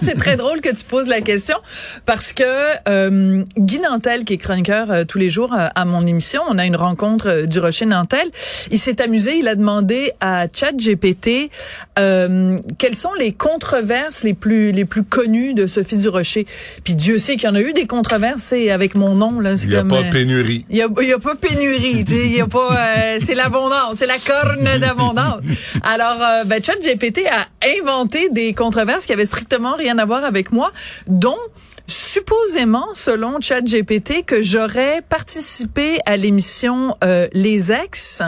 C'est très drôle que tu poses la question parce que euh, Guy Nantel, qui est chroniqueur euh, tous les jours euh, à mon émission, on a une rencontre euh, du Rocher Nantel. Il s'est amusé, il a demandé à ChatGPT euh, quelles sont les controverses les plus les plus connues de Sophie du Rocher. Puis Dieu sait qu'il y en a eu des controverses c'est avec mon nom là. Il n'y a pas pénurie. il y a, pas pénurie, tu sais, il y a pas, euh, c'est l'abondance, c'est la corne d'abondance. Alors, ben, ChatGPT a inventé des controverses qui avaient strictement rien à voir avec moi, dont supposément, selon ChatGPT, que j'aurais participé à l'émission euh, Les Ex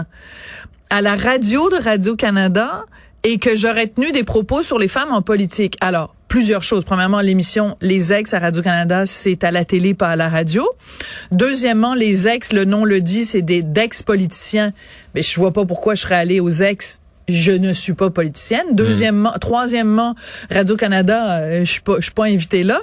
à la radio de Radio-Canada et que j'aurais tenu des propos sur les femmes en politique. Alors, plusieurs choses. Premièrement, l'émission Les Ex à Radio-Canada, c'est à la télé, pas à la radio. Deuxièmement, les ex, le nom le dit, c'est des d'ex-politiciens. Mais je vois pas pourquoi je serais allée aux ex je ne suis pas politicienne. Deuxièmement, troisièmement, Radio Canada, euh, je suis pas, je suis pas invitée là.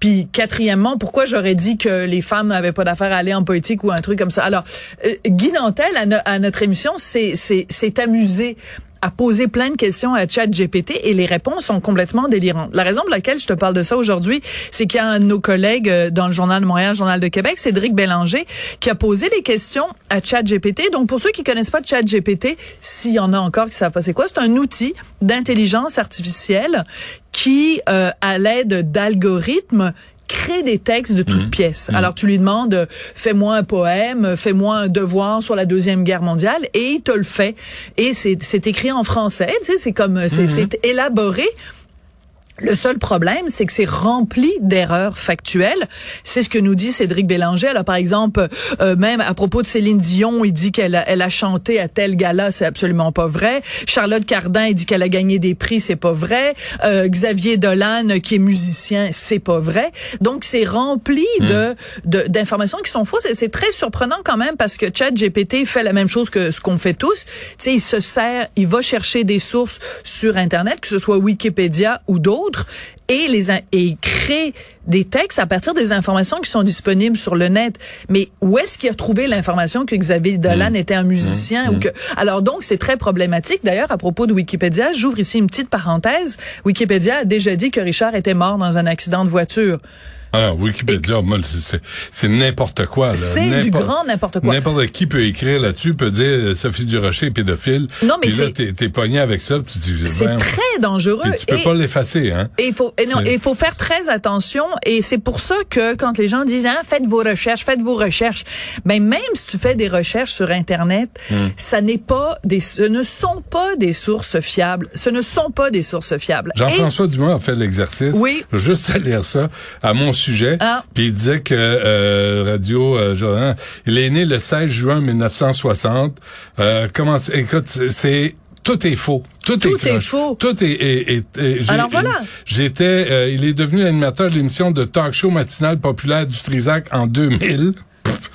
Puis quatrièmement, pourquoi j'aurais dit que les femmes n'avaient pas d'affaire à aller en politique ou un truc comme ça? Alors, euh, Guy Nantel à, no- à notre émission, c'est c'est c'est amusé à poser plein de questions à ChatGPT et les réponses sont complètement délirantes. La raison pour laquelle je te parle de ça aujourd'hui, c'est qu'il y a un de nos collègues euh, dans le Journal de Montréal, Journal de Québec, Cédric Bélanger, qui a posé des questions à ChatGPT. Donc, pour ceux qui connaissent pas ChatGPT, s'il y en a encore qui savent pas c'est quoi, c'est un outil d'intelligence artificielle qui, euh, à l'aide d'algorithmes, crée des textes de toutes pièces. Alors tu lui demandes fais-moi un poème, fais-moi un devoir sur la deuxième guerre mondiale et il te le fait et c'est écrit en français, tu sais, c'est comme c'est c'est élaboré. Le seul problème, c'est que c'est rempli d'erreurs factuelles. C'est ce que nous dit Cédric Bélanger. Alors, par exemple, euh, même à propos de Céline Dion, il dit qu'elle a, elle a chanté à tel gala, c'est absolument pas vrai. Charlotte Cardin, il dit qu'elle a gagné des prix, c'est pas vrai. Euh, Xavier Dolan, qui est musicien, c'est pas vrai. Donc, c'est rempli de de- d'informations qui sont fausses. Et c'est très surprenant quand même parce que ChatGPT fait la même chose que ce qu'on fait tous. Tu sais, il se sert, il va chercher des sources sur Internet, que ce soit Wikipédia ou d'autres, et les et il crée des textes à partir des informations qui sont disponibles sur le net. Mais où est-ce qu'il a trouvé l'information que Xavier Dolan était un musicien ou que alors donc c'est très problématique. D'ailleurs à propos de Wikipédia, j'ouvre ici une petite parenthèse. Wikipédia a déjà dit que Richard était mort dans un accident de voiture. Alors, Wikipédia, c'est- c'est c'est n'importe quoi. C'est du grand n'importe quoi. N'importe qui peut écrire là-dessus, peut dire euh, Sophie Durocher est pédophile. Non, mais Puis là, c'est- t'es t'es pogné avec ça, puis tu dis, C'est ben, très dangereux. tu peux Et- pas l'effacer, hein. Et il faut, et non, C'est- il faut faire très attention. Et c'est pour ça que quand les gens disent, hein, faites vos recherches, faites vos recherches. Ben, même si tu fais des recherches sur Internet, Hmm. ça n'est pas des, ce ne sont pas des sources fiables. Ce ne sont pas des sources fiables. Jean-François Dumas a fait l'exercice. Oui. Juste à lire ça à mon sujet. Ah. Puis il disait que euh, Radio euh, Jordan, il est né le 16 juin 1960. Euh, comment c'est- écoute, c'est- tout est faux. Tout, Tout est, faux. Tout est. est- est- Alors voilà. J'étais. euh, il est devenu animateur de l'émission de talk show matinale populaire du Trisac en 2000.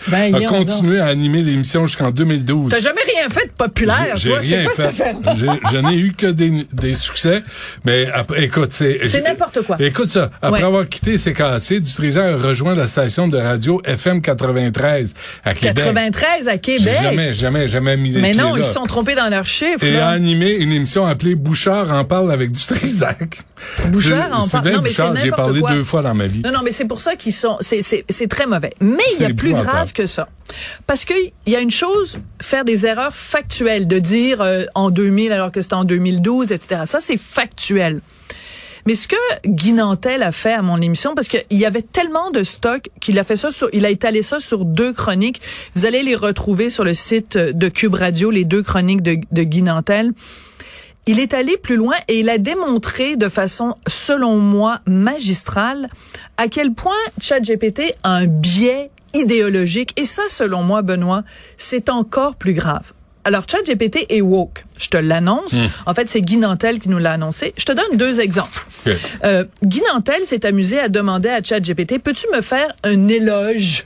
Ben, a continué à animer l'émission jusqu'en 2012. T'as jamais rien fait de populaire, J'ai C'est rien quoi cette fait. J'ai- Je n'ai eu que des, des succès. Mais après, écoute, c'est... C'est n'importe quoi. Écoute ça. Après Ouais. avoir quitté CKC, Dutrisac a rejoint la station de radio FM 93 à Québec. 93 à Québec? jamais, jamais, jamais mis les Mais non, là. ils se sont trompés dans leurs chiffres. Et là. a animé une émission appelée Bouchard en parle avec Dutrisac. Bouchard en parle. Non, mais c'est Bouchard, j'ai parlé quoi. deux fois dans ma vie. Non, non, mais c'est pour ça qu'ils sont, c'est, c'est, c'est très mauvais. Mais il y a C'est plus. Grave que ça. Parce que il y a une chose, faire des erreurs factuelles, de dire euh, en 2000 alors que c'était en 2012, etc. Ça, c'est factuel. Mais ce que Guy Nantel a fait à mon émission, parce qu'il y avait tellement de stock qu'il a fait ça sur, il a étalé ça sur deux chroniques. Vous allez les retrouver sur le site de Cube Radio, les deux chroniques de, de Guy Nantel. Il est allé plus loin et il a démontré de façon, selon moi, magistrale, à quel point ChatGPT a un biais idéologique. Et ça, selon moi, Benoît, c'est encore plus grave. Alors, ChatGPT est woke. Je te l'annonce. En fait, c'est Guy Nantel qui nous l'a annoncé. Je te donne deux exemples. Euh, Guy Nantel s'est amusé à demander à ChatGPT, peux-tu me faire un éloge?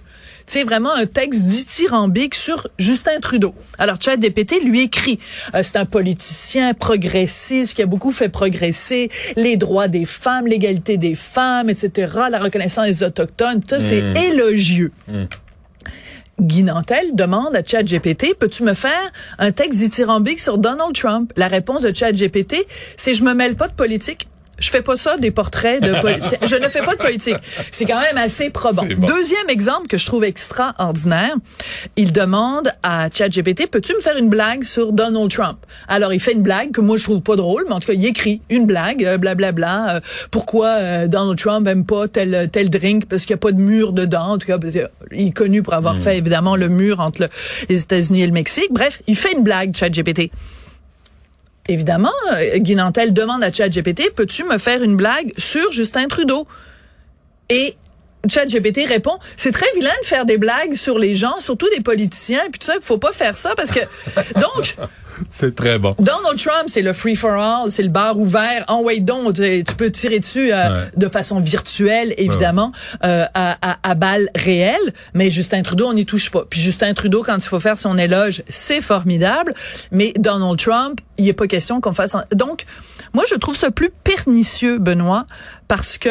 C'est vraiment un texte dithyrambique sur Justin Trudeau. Alors, ChatGPT lui écrit, euh, c'est un politicien progressiste qui a beaucoup fait progresser les droits des femmes, l'égalité des femmes, etc., la reconnaissance des autochtones, tout ça, c'est élogieux. Guy Nantel demande à ChatGPT, peux-tu me faire un texte dithyrambique sur Donald Trump? La réponse de ChatGPT, c'est je me mêle pas de politique. Je fais pas ça des portraits de politique. Je ne fais pas de politique. C'est quand même assez probant. Bon. Deuxième exemple que je trouve extraordinaire, il demande à ChatGPT, peux-tu me faire une blague sur Donald Trump? Alors, il fait une blague que moi, je trouve pas drôle, mais en tout cas, il écrit une blague, euh, blablabla, euh, pourquoi euh, Donald Trump aime pas tel, tel drink, parce qu'il n'y a pas de mur dedans, en tout cas, parce qu'il est connu pour avoir fait, évidemment, le mur entre le- les États-Unis et le Mexique. Bref, il fait une blague, ChatGPT. Évidemment, euh, Guy Nantel demande à ChatGPT, peux-tu me faire une blague sur Justin Trudeau? Et ChatGPT répond, c'est très vilain de faire des blagues sur les gens, surtout des politiciens, puis tout ça, faut pas faire ça parce que donc C'est très bon. Donald Trump, c'est le free for all, c'est le bar ouvert. En donc, tu, tu peux tirer dessus euh, Ouais. de façon virtuelle, évidemment, euh, à, à, à balles réelles. Mais Justin Trudeau, on n'y touche pas. Puis Justin Trudeau, quand il faut faire son éloge, c'est formidable. Mais Donald Trump, il n'est pas question qu'on fasse. un- Donc, moi, je trouve ça plus pernicieux, Benoît, parce que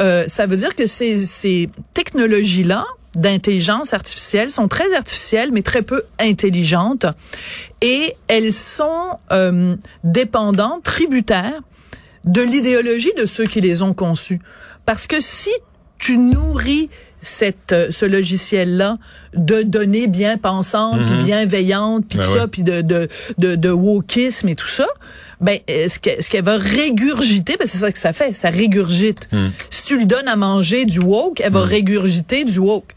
euh, ça veut dire que ces, ces technologies-là d'intelligence artificielle sont très artificielles, mais très peu intelligentes. Et elles sont euh, dépendantes, tributaires de l'idéologie de ceux qui les ont conçues. Parce que si tu nourris cette, euh, ce logiciel-là de données bien pensantes, puis bienveillantes, puis Ben tout ouais. ça, puis de, de, de, de wokisme et tout ça, ben, euh, ce que- ce qu'elle va régurgiter, ben, c'est ça que ça fait, ça régurgite. Si tu lui donnes à manger du woke, elle va régurgiter du woke.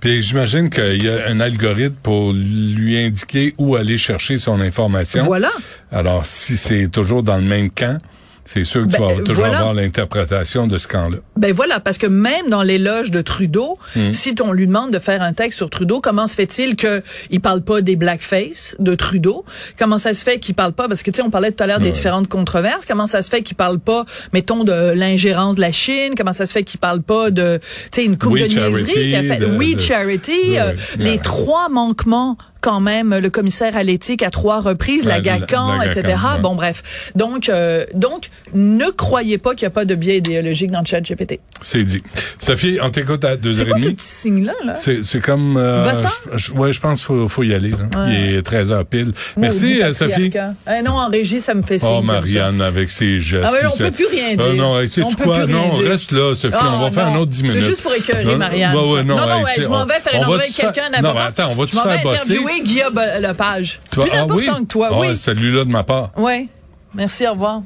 Puis j'imagine qu'il y a un algorithme pour lui indiquer où aller chercher son information. Voilà. Alors, si c'est toujours dans le même camp, c'est sûr que tu Ben, vas toujours voilà. avoir l'interprétation de ce camp-là. Ben voilà, parce que même dans l'éloge de Trudeau, Hmm. si on lui demande de faire un texte sur Trudeau, comment se fait-il que il parle pas des blackface de Trudeau? Comment ça se fait qu'il parle pas? Parce que tu sais, on parlait tout à l'heure des différentes controverses. Comment ça se fait qu'il parle pas, mettons, de l'ingérence de la Chine? Comment ça se fait qu'il parle pas de, tu sais, une coupe de niaiseries Charity, qu'il a fait? de- We de- Charity, euh, les Ouais. trois manquements quand même le commissaire à l'éthique à trois reprises, la GACAN, la etc. GACAN, ouais. Bon bref, donc euh, donc ne croyez pas qu'il n'y a pas de biais idéologique dans le chat GPT. C'est dit. Sophie, on t'écoute à deux C'est heures et quoi ce petit signe-là? Là? C'est, comme... euh, je, je- ouais, je pense qu'il faut, faut y aller. là. Ouais. Il est 13 heures pile. Merci, Maudit euh, Sophie. Eh non, en régie, ça me fait signe. Oh, comme ça. Marianne, avec ses gestes. Ah, mais on ça. peut plus rien Euh, dire. non, hey, sais-tu On peut quoi? plus rien Non, dire. reste là, Sophie. Ah, on va faire non. un autre 10 minutes. C'est juste pour écœurer Non, Marianne. ouais, ouais, ça. non, non, hey, je m'en vais faire une va avec faire- quelqu'un Non, d'important. mais attends, on va te faire bosser. interviewer Guillaume Lepage. Tu vas- Plus ah important que toi, Ah, oui. Celui-là de ma part. Oui. Merci, au revoir.